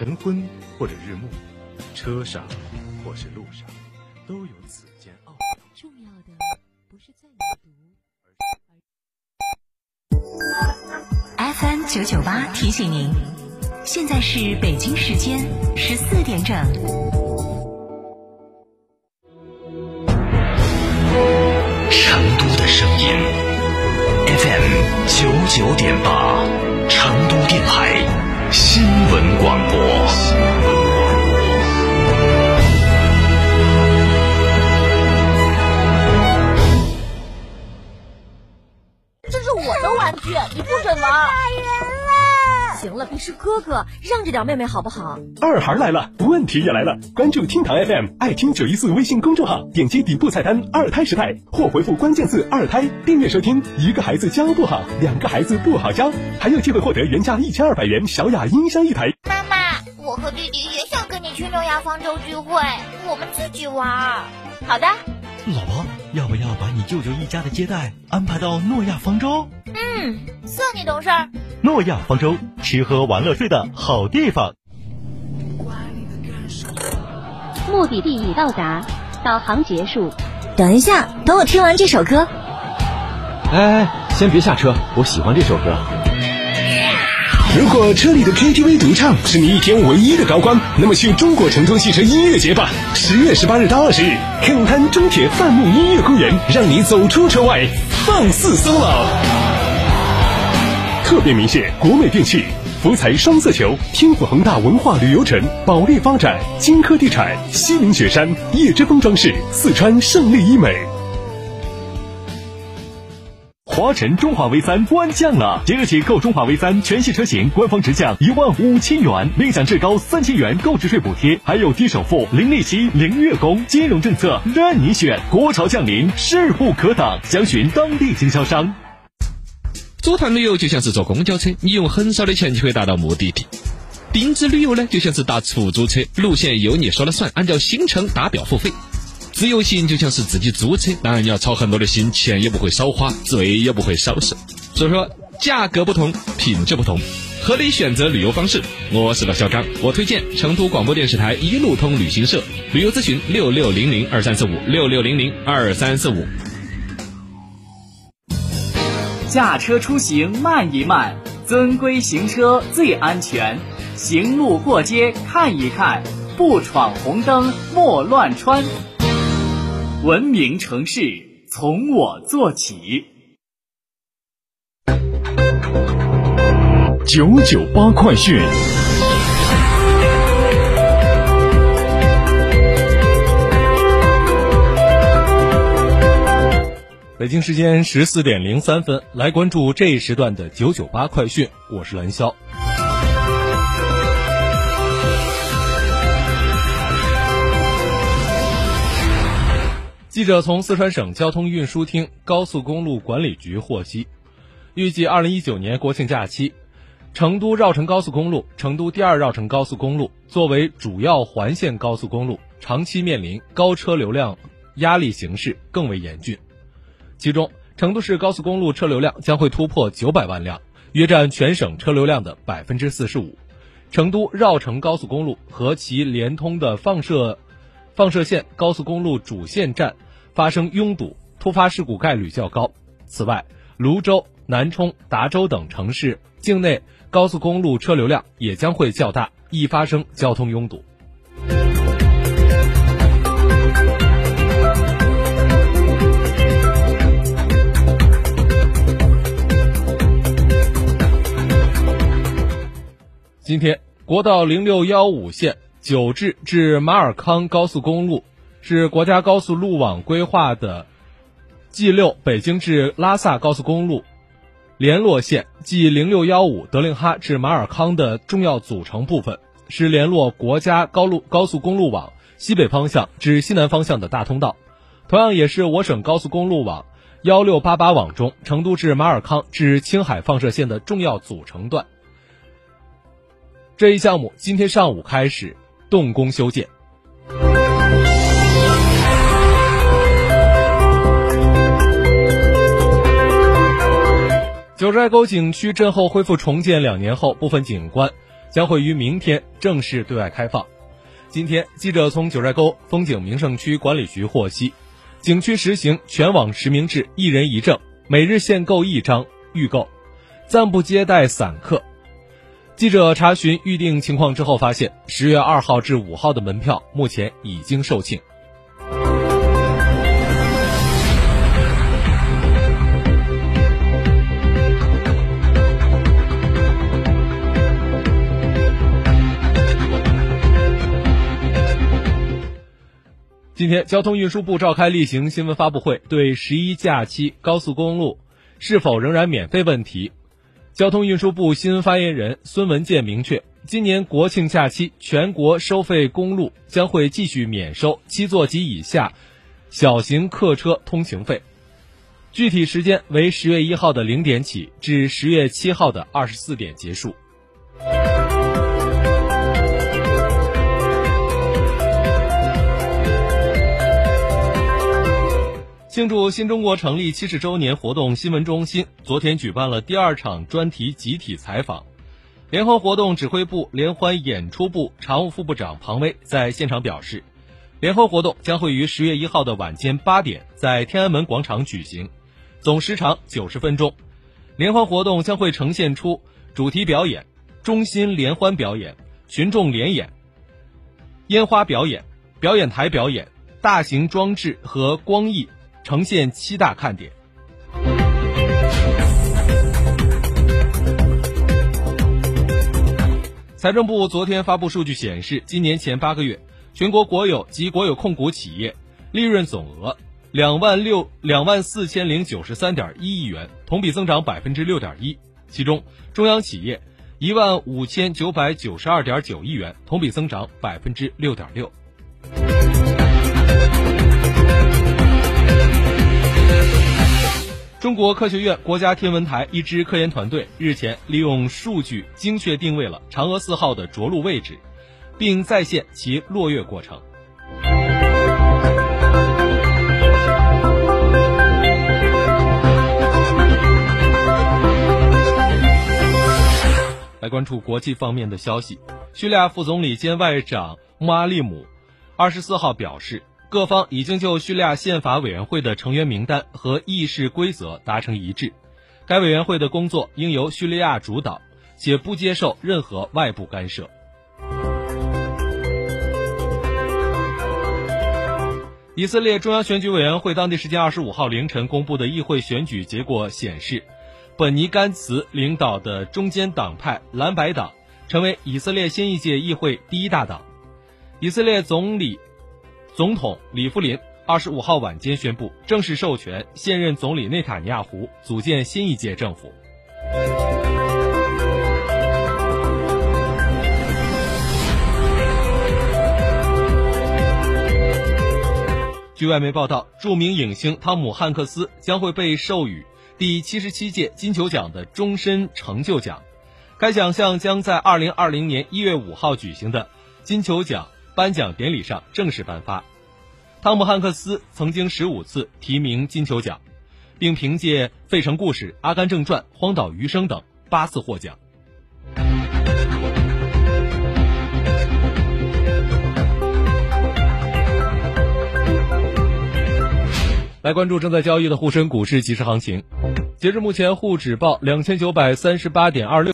晨昏或者日暮，车上或是路上，都有此间奥妙。重要的不是在读。FM 九九八提醒您，现在是北京时间十四点整。成都的声音，FM 九九点八，成都电台。新闻广播。是哥哥，让着点妹妹好不好？二孩来了，问题也来了。关注厅堂 FM，爱听九一四微信公众号，点击底部菜单“二胎时代”或回复关键字“二胎”，订阅收听。一个孩子教不好，两个孩子不好教，还有机会获得原价一千二百元小雅音箱一台。妈妈，我和弟弟也想跟你去诺亚方舟聚会，我们自己玩。好的。老婆，要不要把你舅舅一家的接待安排到诺亚方舟？嗯，算你懂事。诺亚方舟，吃喝玩乐睡的好地方。目的地已到达，导航结束。等一下，等我听完这首歌。哎，先别下车，我喜欢这首歌。如果车里的 KTV 独唱是你一天唯一的高光，那么去中国成都汽车音乐节吧！十月十八日到二十日，肯滩中铁范木音乐公园，让你走出车外，放肆 solo。特别明显国美电器、福彩双色球、天府恒大文化旅游城、保利发展、金科地产、西岭雪山、叶之峰装饰、四川胜利医美。华晨中华 V 三官降了，即日起购中华 V 三全系车型，官方直降一万五千元，另享至高三千元购置税补贴，还有低首付、零利息、零月供，金融政策任你选。国潮降临，势不可挡，详询当地经销商。组团旅游就像是坐公交车，你用很少的钱就可以达到目的地；定制旅游呢，就像是打出租车，路线由你说了算，按照行程打表付费。自由行就像是自己租车，当然你要操很多的心，钱也不会少花，罪也不会少受。所以说，价格不同，品质不同，合理选择旅游方式。我是老小刚，我推荐成都广播电视台一路通旅行社。旅游咨询六六零零二三四五六六零零二三四五。驾车出行慢一慢，遵规行车最安全。行路过街看一看，不闯红灯莫乱穿。文明城市从我做起。九九八快讯。北京时间十四点零三分，来关注这一时段的九九八快讯。我是蓝霄。记者从四川省交通运输厅高速公路管理局获悉，预计二零一九年国庆假期，成都绕城高速公路、成都第二绕城高速公路作为主要环线高速公路，长期面临高车流量压力形势更为严峻。其中，成都市高速公路车流量将会突破九百万辆，约占全省车流量的百分之四十五。成都绕城高速公路和其连通的放射。放射线高速公路主线站发生拥堵，突发事故概率较高。此外，泸州、南充、达州等城市境内高速公路车流量也将会较大，易发生交通拥堵。今天，国道零六幺五线。九至至马尔康高速公路是国家高速路网规划的 G 六北京至拉萨高速公路联络线 G 零六幺五德令哈至马尔康的重要组成部分，是联络国家高路高速公路网西北方向至西南方向的大通道，同样也是我省高速公路网幺六八八网中成都至马尔康至青海放射线的重要组成段。这一项目今天上午开始。动工修建。九寨沟景区震后恢复重建两年后，部分景观将会于明天正式对外开放。今天，记者从九寨沟风景名胜区管理局获悉，景区实行全网实名制，一人一证，每日限购一张预购，暂不接待散客。记者查询预订情况之后发现，十月二号至五号的门票目前已经售罄。今天，交通运输部召开例行新闻发布会，对十一假期高速公路是否仍然免费问题，交通运输部新闻发言人孙文健明确，今年国庆假期全国收费公路将会继续免收七座及以下小型客车通行费，具体时间为十月一号的零点起至十月七号的二十四点结束。庆祝新中国成立七十周年活动，新闻中心昨天举办了第二场专题集体采访。联欢活动指挥部联欢演出部常务副部长庞威在现场表示，联欢活动将会于十月一号的晚间八点在天安门广场举行，总时长九十分钟。联欢活动将会呈现出主题表演、中心联欢表演、群众联演、烟花表演、表演台表演、大型装置和光艺。呈现七大看点。财政部昨天发布数据显示，今年前八个月，全国国有及国有控股企业利润总额两万六两万四千零九十三点一亿元，同比增长百分之六点一。其中，中央企业一万五千九百九十二点九亿元，同比增长百分之六点六。中国科学院国家天文台一支科研团队日前利用数据精确定位了嫦娥四号的着陆位置，并再现其落月过程。来关注国际方面的消息，叙利亚副总理兼外长穆阿利姆二十四号表示。各方已经就叙利亚宪法委员会的成员名单和议事规则达成一致，该委员会的工作应由叙利亚主导，且不接受任何外部干涉。以色列中央选举委员会当地时间二十五号凌晨公布的议会选举结果显示，本尼甘茨领导的中间党派蓝白党成为以色列新一届议会第一大党。以色列总理。总统里夫林二十五号晚间宣布，正式授权现任总理内塔尼亚胡组建新一届政府。据外媒报道，著名影星汤姆汉克斯将会被授予第七十七届金球奖的终身成就奖，该奖项将在二零二零年一月五号举行的金球奖。颁奖典礼上正式颁发。汤姆汉克斯曾经十五次提名金球奖，并凭借《费城故事》《阿甘正传》《荒岛余生》等八次获奖。来关注正在交易的沪深股市即时行情，截至目前，沪指报两千九百三十八点二六。